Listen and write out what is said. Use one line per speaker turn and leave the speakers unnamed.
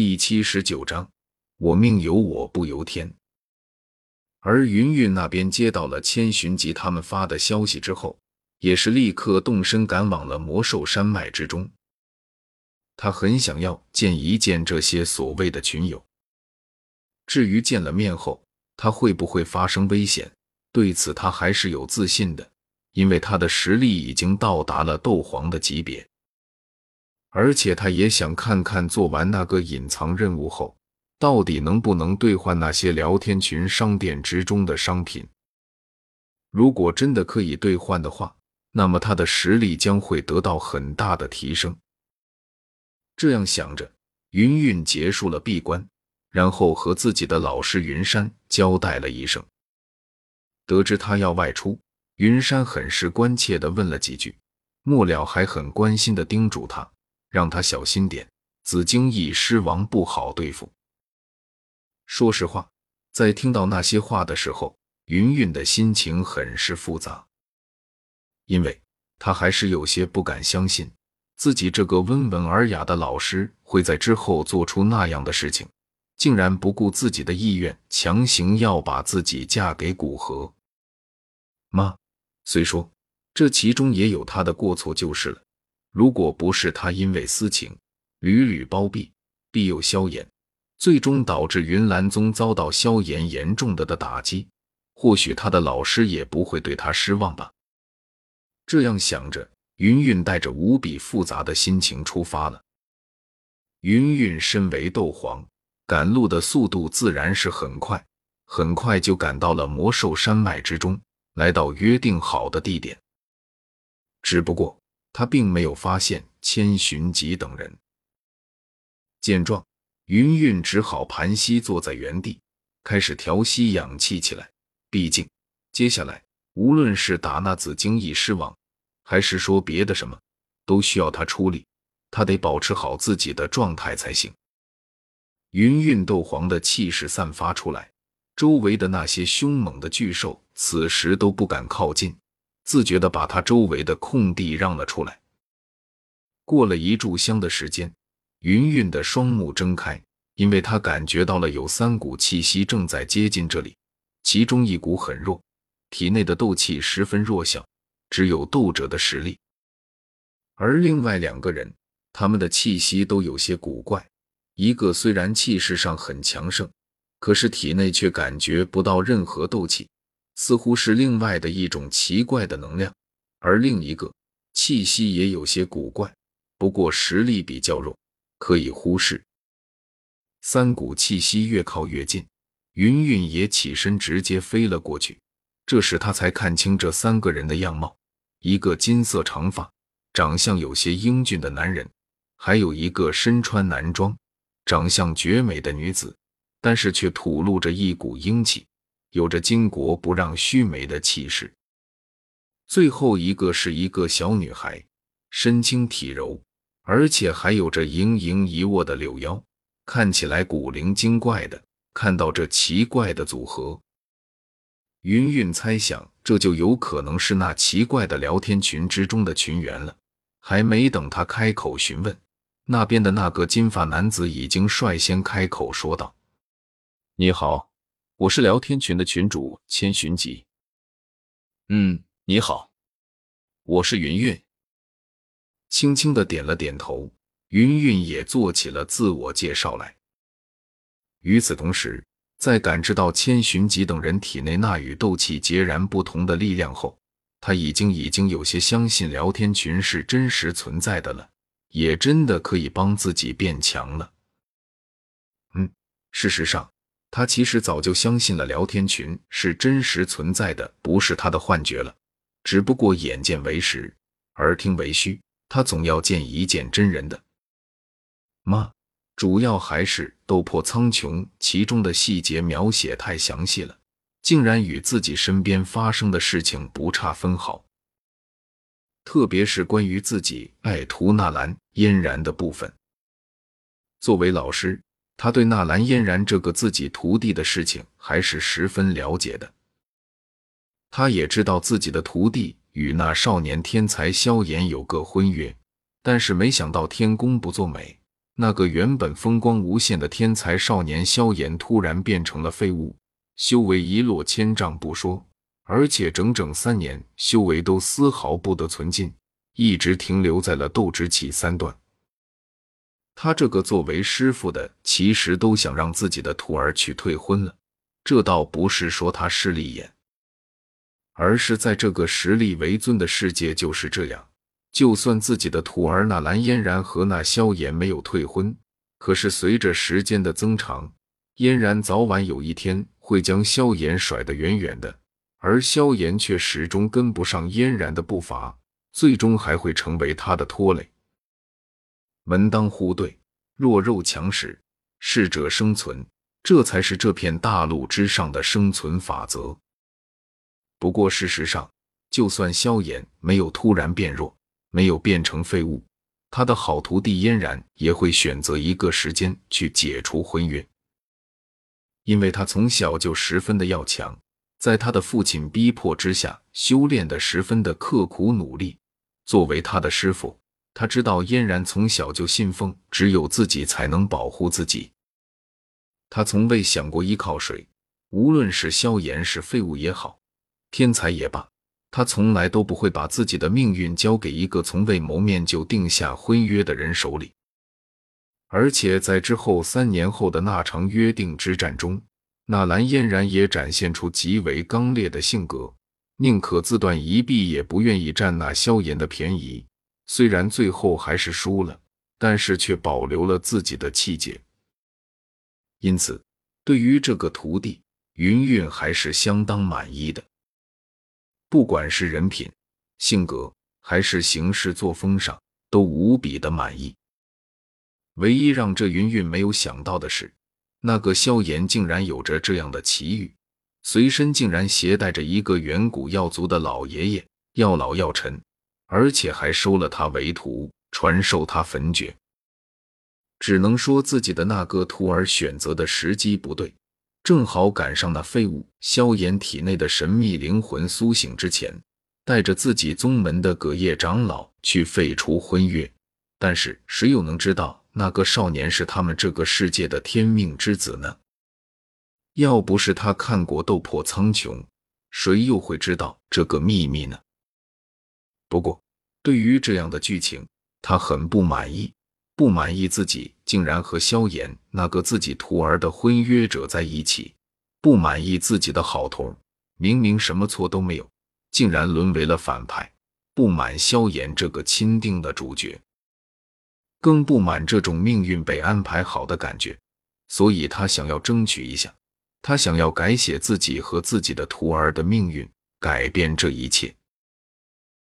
第七十九章，我命由我不由天。而云云那边接到了千寻疾他们发的消息之后，也是立刻动身赶往了魔兽山脉之中。他很想要见一见这些所谓的群友。至于见了面后他会不会发生危险，对此他还是有自信的，因为他的实力已经到达了斗皇的级别。而且他也想看看做完那个隐藏任务后，到底能不能兑换那些聊天群商店之中的商品。如果真的可以兑换的话，那么他的实力将会得到很大的提升。这样想着，云云结束了闭关，然后和自己的老师云山交代了一声。得知他要外出，云山很是关切的问了几句，末了还很关心的叮嘱他。让他小心点，紫荆翼狮王不好对付。说实话，在听到那些话的时候，云云的心情很是复杂，因为他还是有些不敢相信自己这个温文尔雅的老师会在之后做出那样的事情，竟然不顾自己的意愿，强行要把自己嫁给古河妈。虽说这其中也有他的过错，就是了。如果不是他因为私情屡屡包庇庇佑萧炎，最终导致云岚宗遭到萧炎严重的的打击，或许他的老师也不会对他失望吧。这样想着，云云带着无比复杂的心情出发了。云云身为斗皇，赶路的速度自然是很快，很快就赶到了魔兽山脉之中，来到约定好的地点。只不过。他并没有发现千寻疾等人。见状，云云只好盘膝坐在原地，开始调息养气起来。毕竟，接下来无论是打那紫荆翼狮王，还是说别的什么，都需要他出力。他得保持好自己的状态才行。云云斗皇的气势散发出来，周围的那些凶猛的巨兽此时都不敢靠近。自觉的把他周围的空地让了出来。过了一炷香的时间，云云的双目睁开，因为他感觉到了有三股气息正在接近这里，其中一股很弱，体内的斗气十分弱小，只有斗者的实力。而另外两个人，他们的气息都有些古怪，一个虽然气势上很强盛，可是体内却感觉不到任何斗气。似乎是另外的一种奇怪的能量，而另一个气息也有些古怪，不过实力比较弱，可以忽视。三股气息越靠越近，云云也起身直接飞了过去。这时他才看清这三个人的样貌：一个金色长发、长相有些英俊的男人，还有一个身穿男装、长相绝美的女子，但是却吐露着一股英气。有着巾帼不让须眉的气势。最后一个是一个小女孩，身轻体柔，而且还有着盈盈一握的柳腰，看起来古灵精怪的。看到这奇怪的组合，云云猜想这就有可能是那奇怪的聊天群之中的群员了。还没等他开口询问，那边的那个金发男子已经率先开口说道：“
你好。”我是聊天群的群主千寻疾。
嗯，你好，我是云云。轻轻的点了点头，云云也做起了自我介绍来。与此同时，在感知到千寻疾等人体内那与斗气截然不同的力量后，他已经已经有些相信聊天群是真实存在的了，也真的可以帮自己变强了。嗯，事实上。他其实早就相信了聊天群是真实存在的，不是他的幻觉了。只不过眼见为实，耳听为虚，他总要见一见真人的。妈，主要还是斗破苍穹其中的细节描写太详细了，竟然与自己身边发生的事情不差分毫。特别是关于自己爱徒纳兰嫣然的部分，作为老师。他对纳兰嫣然这个自己徒弟的事情还是十分了解的。他也知道自己的徒弟与那少年天才萧炎有个婚约，但是没想到天公不作美，那个原本风光无限的天才少年萧炎突然变成了废物，修为一落千丈不说，而且整整三年修为都丝毫不得存进，一直停留在了斗之气三段。他这个作为师傅的，其实都想让自己的徒儿去退婚了。这倒不是说他势利眼，而是在这个实力为尊的世界就是这样。就算自己的徒儿那蓝嫣然和那萧炎没有退婚，可是随着时间的增长，嫣然早晚有一天会将萧炎甩得远远的，而萧炎却始终跟不上嫣然的步伐，最终还会成为他的拖累。门当户对，弱肉强食，适者生存，这才是这片大陆之上的生存法则。不过，事实上，就算萧炎没有突然变弱，没有变成废物，他的好徒弟嫣然也会选择一个时间去解除婚约，因为他从小就十分的要强，在他的父亲逼迫之下，修炼的十分的刻苦努力。作为他的师傅。他知道嫣然从小就信奉只有自己才能保护自己，他从未想过依靠谁。无论是萧炎是废物也好，天才也罢，他从来都不会把自己的命运交给一个从未谋面就定下婚约的人手里。而且在之后三年后的那场约定之战中，纳兰嫣然也展现出极为刚烈的性格，宁可自断一臂，也不愿意占那萧炎的便宜。虽然最后还是输了，但是却保留了自己的气节。因此，对于这个徒弟，云云还是相当满意的。不管是人品、性格，还是行事作风上，都无比的满意。唯一让这云云没有想到的是，那个萧炎竟然有着这样的奇遇，随身竟然携带着一个远古药族的老爷爷，药老药尘。而且还收了他为徒，传授他焚诀。只能说自己的那个徒儿选择的时机不对，正好赶上那废物萧炎体内的神秘灵魂苏醒之前，带着自己宗门的葛叶长老去废除婚约。但是谁又能知道那个少年是他们这个世界的天命之子呢？要不是他看过《斗破苍穹》，谁又会知道这个秘密呢？不过，对于这样的剧情，他很不满意，不满意自己竟然和萧炎那个自己徒儿的婚约者在一起，不满意自己的好徒儿明明什么错都没有，竟然沦为了反派，不满萧炎这个钦定的主角，更不满这种命运被安排好的感觉，所以他想要争取一下，他想要改写自己和自己的徒儿的命运，改变这一切。